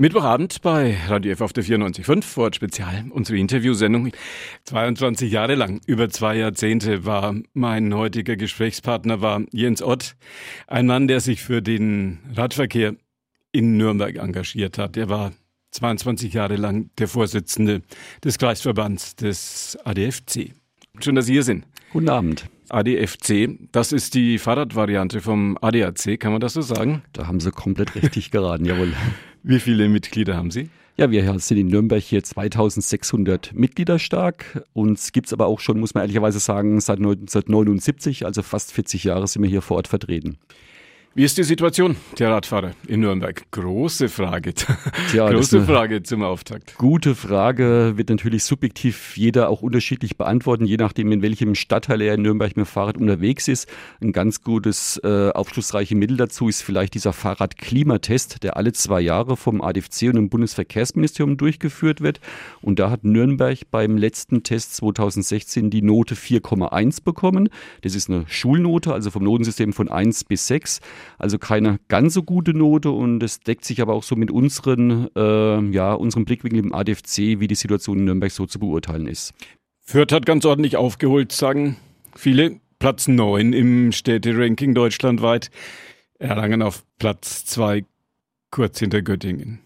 Mittwochabend bei Radio F auf der 94.5 vor Spezial, unsere Interviewsendung. 22 Jahre lang, über zwei Jahrzehnte war mein heutiger Gesprächspartner war Jens Ott, ein Mann, der sich für den Radverkehr in Nürnberg engagiert hat. Er war 22 Jahre lang der Vorsitzende des Kreisverbands des ADFC. Schön, dass Sie hier sind. Guten Abend. ADFC, das ist die Fahrradvariante vom ADAC, kann man das so sagen? Da haben Sie komplett richtig geraten, jawohl. Wie viele Mitglieder haben Sie? Ja, wir sind in Nürnberg hier 2600 Mitglieder stark. Uns gibt es aber auch schon, muss man ehrlicherweise sagen, seit 1979, also fast 40 Jahre sind wir hier vor Ort vertreten. Wie ist die Situation der Radfahrer in Nürnberg? Große Frage. Tja, Große Frage zum Auftakt. Gute Frage wird natürlich subjektiv jeder auch unterschiedlich beantworten, je nachdem, in welchem Stadtteil er in Nürnberg mit dem Fahrrad unterwegs ist. Ein ganz gutes, äh, aufschlussreiches Mittel dazu ist vielleicht dieser Fahrradklimatest, der alle zwei Jahre vom ADFC und dem Bundesverkehrsministerium durchgeführt wird. Und da hat Nürnberg beim letzten Test 2016 die Note 4,1 bekommen. Das ist eine Schulnote, also vom Notensystem von 1 bis 6. Also keine ganz so gute Note und es deckt sich aber auch so mit unseren, äh, ja, unserem Blickwinkel im ADFC, wie die Situation in Nürnberg so zu beurteilen ist. Fürth hat ganz ordentlich aufgeholt, sagen viele. Platz 9 im Städteranking deutschlandweit. Erlangen auf Platz 2, kurz hinter Göttingen.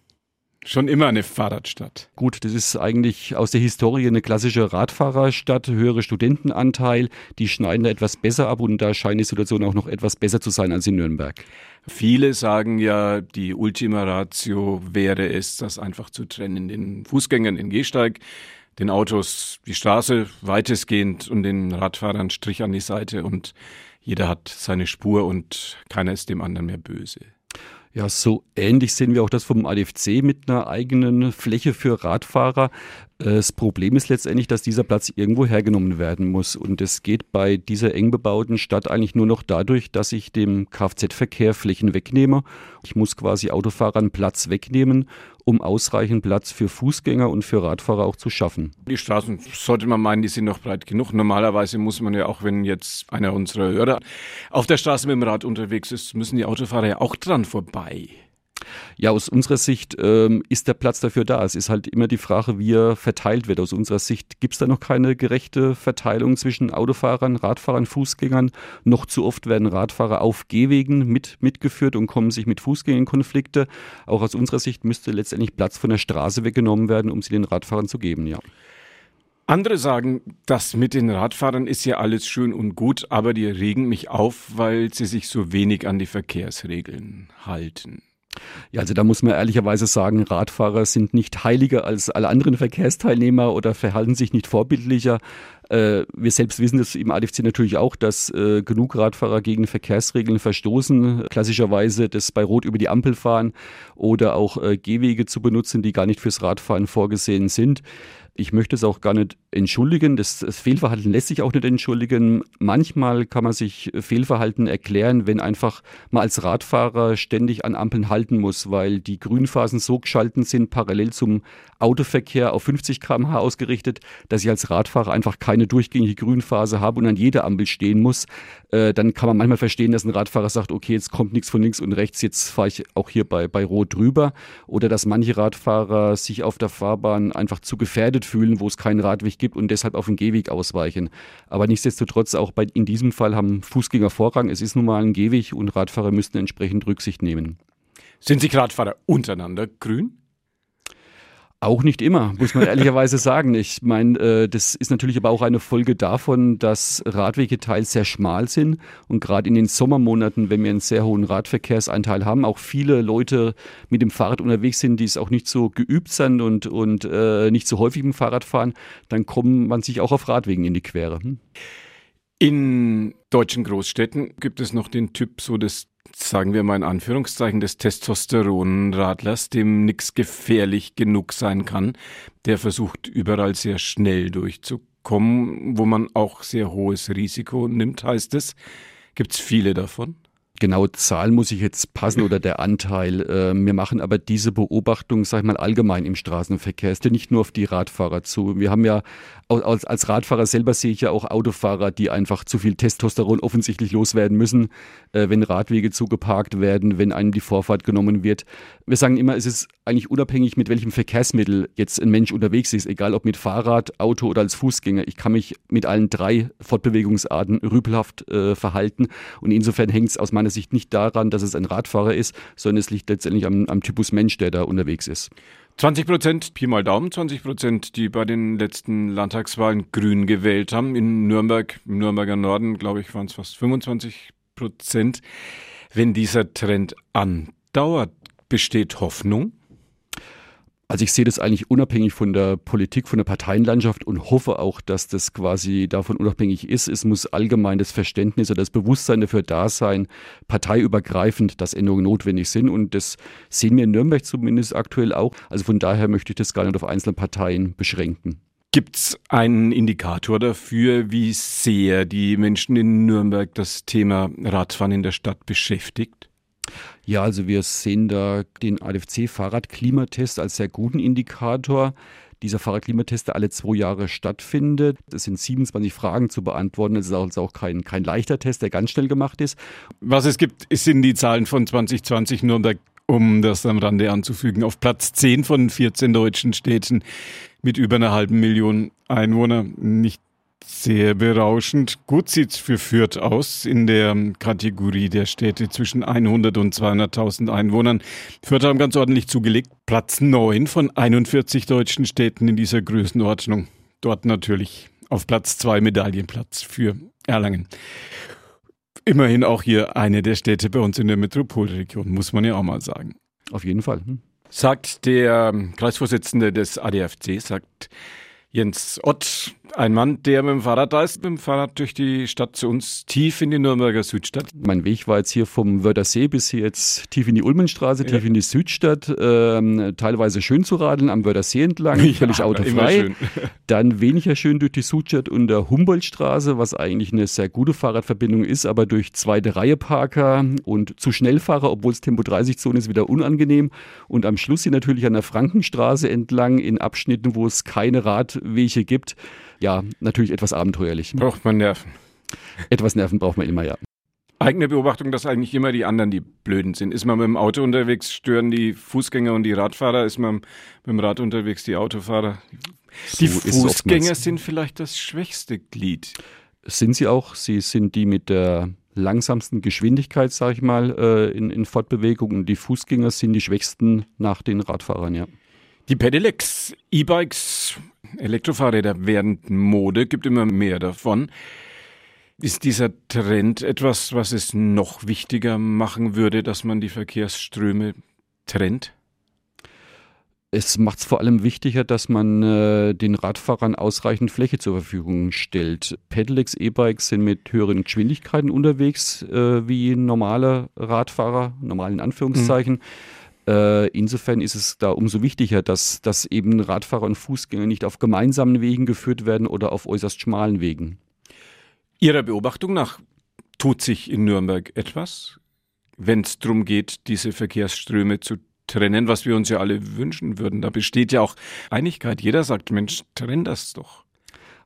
Schon immer eine Fahrradstadt. Gut, das ist eigentlich aus der Historie eine klassische Radfahrerstadt, höhere Studentenanteil. Die schneiden da etwas besser ab und da scheint die Situation auch noch etwas besser zu sein als in Nürnberg. Viele sagen ja, die Ultima Ratio wäre es, das einfach zu trennen, den Fußgängern den Gehsteig, den Autos die Straße weitestgehend und den Radfahrern Strich an die Seite und jeder hat seine Spur und keiner ist dem anderen mehr böse. Ja, so ähnlich sehen wir auch das vom ADFC mit einer eigenen Fläche für Radfahrer. Das Problem ist letztendlich, dass dieser Platz irgendwo hergenommen werden muss. Und es geht bei dieser eng bebauten Stadt eigentlich nur noch dadurch, dass ich dem Kfz-Verkehr Flächen wegnehme. Ich muss quasi Autofahrern Platz wegnehmen, um ausreichend Platz für Fußgänger und für Radfahrer auch zu schaffen. Die Straßen sollte man meinen, die sind noch breit genug. Normalerweise muss man ja auch, wenn jetzt einer unserer Hörer auf der Straße mit dem Rad unterwegs ist, müssen die Autofahrer ja auch dran vorbei. Ja, aus unserer Sicht ähm, ist der Platz dafür da. Es ist halt immer die Frage, wie er verteilt wird. Aus unserer Sicht gibt es da noch keine gerechte Verteilung zwischen Autofahrern, Radfahrern, Fußgängern. Noch zu oft werden Radfahrer auf Gehwegen mit, mitgeführt und kommen sich mit Fußgängern in Konflikte. Auch aus unserer Sicht müsste letztendlich Platz von der Straße weggenommen werden, um sie den Radfahrern zu geben, ja. Andere sagen, das mit den Radfahrern ist ja alles schön und gut, aber die regen mich auf, weil sie sich so wenig an die Verkehrsregeln halten. Ja, also da muss man ehrlicherweise sagen, Radfahrer sind nicht heiliger als alle anderen Verkehrsteilnehmer oder verhalten sich nicht vorbildlicher. Äh, wir selbst wissen das im ADFC natürlich auch, dass äh, genug Radfahrer gegen Verkehrsregeln verstoßen, klassischerweise das bei Rot über die Ampel fahren oder auch äh, Gehwege zu benutzen, die gar nicht fürs Radfahren vorgesehen sind. Ich möchte es auch gar nicht entschuldigen. Das, das, Fehlverhalten lässt sich auch nicht entschuldigen. Manchmal kann man sich Fehlverhalten erklären, wenn einfach mal als Radfahrer ständig an Ampeln halten muss, weil die Grünphasen so geschalten sind, parallel zum Autoverkehr auf 50 km/h ausgerichtet, dass ich als Radfahrer einfach keine durchgängige Grünphase habe und an jeder Ampel stehen muss. Äh, dann kann man manchmal verstehen, dass ein Radfahrer sagt, okay, jetzt kommt nichts von links und rechts, jetzt fahre ich auch hier bei, bei Rot drüber. Oder dass manche Radfahrer sich auf der Fahrbahn einfach zu gefährdet fühlen, wo es keinen Radweg gibt und deshalb auf den Gehweg ausweichen. Aber nichtsdestotrotz, auch bei, in diesem Fall haben Fußgänger Vorrang. Es ist nun mal ein Gehweg und Radfahrer müssten entsprechend Rücksicht nehmen. Sind sich Radfahrer untereinander grün? Auch nicht immer, muss man ehrlicherweise sagen. Ich meine, äh, das ist natürlich aber auch eine Folge davon, dass Radwege teils sehr schmal sind und gerade in den Sommermonaten, wenn wir einen sehr hohen Radverkehrsanteil haben, auch viele Leute mit dem Fahrrad unterwegs sind, die es auch nicht so geübt sind und, und äh, nicht so häufig mit dem Fahrrad fahren, dann kommt man sich auch auf Radwegen in die Quere. Hm? In deutschen Großstädten gibt es noch den Typ so des sagen wir mal in Anführungszeichen, des Testosteronradlers, dem nichts gefährlich genug sein kann, der versucht überall sehr schnell durchzukommen, wo man auch sehr hohes Risiko nimmt, heißt es. Gibt es viele davon? Genaue Zahlen muss ich jetzt passen oder der Anteil. Ähm, wir machen aber diese Beobachtung, sag ich mal, allgemein im Straßenverkehr. Ist ja nicht nur auf die Radfahrer zu. Wir haben ja, als, als Radfahrer selber sehe ich ja auch Autofahrer, die einfach zu viel Testosteron offensichtlich loswerden müssen, äh, wenn Radwege zugeparkt werden, wenn einem die Vorfahrt genommen wird. Wir sagen immer, es ist eigentlich unabhängig, mit welchem Verkehrsmittel jetzt ein Mensch unterwegs ist, egal ob mit Fahrrad, Auto oder als Fußgänger. Ich kann mich mit allen drei Fortbewegungsarten rüpelhaft äh, verhalten und insofern hängt es aus meiner Sicht nicht daran, dass es ein Radfahrer ist, sondern es liegt letztendlich am, am Typus Mensch, der da unterwegs ist. 20 Prozent, Pi mal Daumen, 20 Prozent, die bei den letzten Landtagswahlen grün gewählt haben. In Nürnberg, im Nürnberger Norden, glaube ich, waren es fast 25 Prozent. Wenn dieser Trend andauert, besteht Hoffnung? Also ich sehe das eigentlich unabhängig von der Politik, von der Parteienlandschaft und hoffe auch, dass das quasi davon unabhängig ist. Es muss allgemein das Verständnis oder das Bewusstsein dafür da sein, parteiübergreifend, dass Änderungen notwendig sind. Und das sehen wir in Nürnberg zumindest aktuell auch. Also von daher möchte ich das gar nicht auf einzelne Parteien beschränken. Gibt es einen Indikator dafür, wie sehr die Menschen in Nürnberg das Thema Radfahren in der Stadt beschäftigt? Ja, also wir sehen da den ADFC-Fahrradklimatest als sehr guten Indikator. Dieser Fahrradklimatest, der alle zwei Jahre stattfindet. Es sind 27 Fragen zu beantworten. Es ist also auch kein, kein leichter Test, der ganz schnell gemacht ist. Was es gibt, sind die Zahlen von 2020 Nürnberg, um das am Rande anzufügen. Auf Platz 10 von 14 deutschen Städten mit über einer halben Million Einwohner. Nicht sehr berauschend. Gut sieht's für Fürth aus in der Kategorie der Städte zwischen 100 und 200.000 Einwohnern. Fürth haben ganz ordentlich zugelegt. Platz 9 von 41 deutschen Städten in dieser Größenordnung. Dort natürlich auf Platz 2 Medaillenplatz für Erlangen. Immerhin auch hier eine der Städte bei uns in der Metropolregion, muss man ja auch mal sagen. Auf jeden Fall. Hm. Sagt der Kreisvorsitzende des ADFC, sagt Jens Ott, ein Mann, der mit dem Fahrrad da ist, mit dem Fahrrad durch die Stadt zu uns, tief in die Nürnberger Südstadt. Mein Weg war jetzt hier vom Wörthersee bis hier jetzt tief in die Ulmenstraße, ja. tief in die Südstadt, ähm, teilweise schön zu radeln am Wörthersee entlang, ja, völlig autofrei. Dann weniger schön durch die Südstadt und der Humboldtstraße, was eigentlich eine sehr gute Fahrradverbindung ist, aber durch zweite Reihe Parker und zu Schnellfahrer, obwohl es Tempo 30 Zone ist, wieder unangenehm. Und am Schluss hier natürlich an der Frankenstraße entlang in Abschnitten, wo es keine Radwege gibt ja, natürlich etwas abenteuerlich. Braucht man Nerven. Etwas Nerven braucht man immer, ja. Eigene Beobachtung, dass eigentlich immer die anderen die Blöden sind. Ist man mit dem Auto unterwegs, stören die Fußgänger und die Radfahrer. Ist man mit dem Rad unterwegs, die Autofahrer. Die so Fußgänger sind vielleicht das schwächste Glied. Sind sie auch. Sie sind die mit der langsamsten Geschwindigkeit, sage ich mal, äh, in, in Fortbewegung. Und die Fußgänger sind die schwächsten nach den Radfahrern, ja. Die Pedelecs, E-Bikes, Elektrofahrräder werden Mode, gibt immer mehr davon. Ist dieser Trend etwas, was es noch wichtiger machen würde, dass man die Verkehrsströme trennt? Es macht es vor allem wichtiger, dass man äh, den Radfahrern ausreichend Fläche zur Verfügung stellt. Pedelecs, E-Bikes sind mit höheren Geschwindigkeiten unterwegs äh, wie normale Radfahrer, normalen Anführungszeichen. Mhm. Äh, insofern ist es da umso wichtiger, dass, dass eben Radfahrer und Fußgänger nicht auf gemeinsamen Wegen geführt werden oder auf äußerst schmalen Wegen. Ihrer Beobachtung nach tut sich in Nürnberg etwas, wenn es darum geht, diese Verkehrsströme zu trennen, was wir uns ja alle wünschen würden. Da besteht ja auch Einigkeit. Jeder sagt, Mensch, trenn das doch.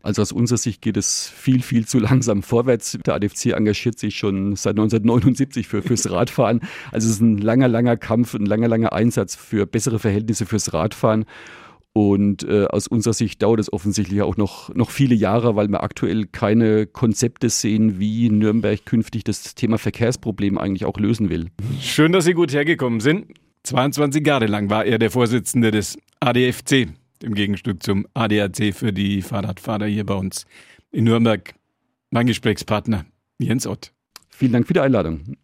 Also aus unserer Sicht geht es viel, viel zu langsam vorwärts. Der ADFC engagiert sich schon seit 1979 für, fürs Radfahren. Also es ist ein langer, langer Kampf, ein langer, langer Einsatz für bessere Verhältnisse fürs Radfahren. Und äh, aus unserer Sicht dauert es offensichtlich auch noch, noch viele Jahre, weil wir aktuell keine Konzepte sehen, wie Nürnberg künftig das Thema Verkehrsproblem eigentlich auch lösen will. Schön, dass Sie gut hergekommen sind. 22 Jahre lang war er der Vorsitzende des ADFC im Gegenstück zum ADAC für die Fahrradfahrer hier bei uns in Nürnberg. Mein Gesprächspartner Jens Ott. Vielen Dank für die Einladung.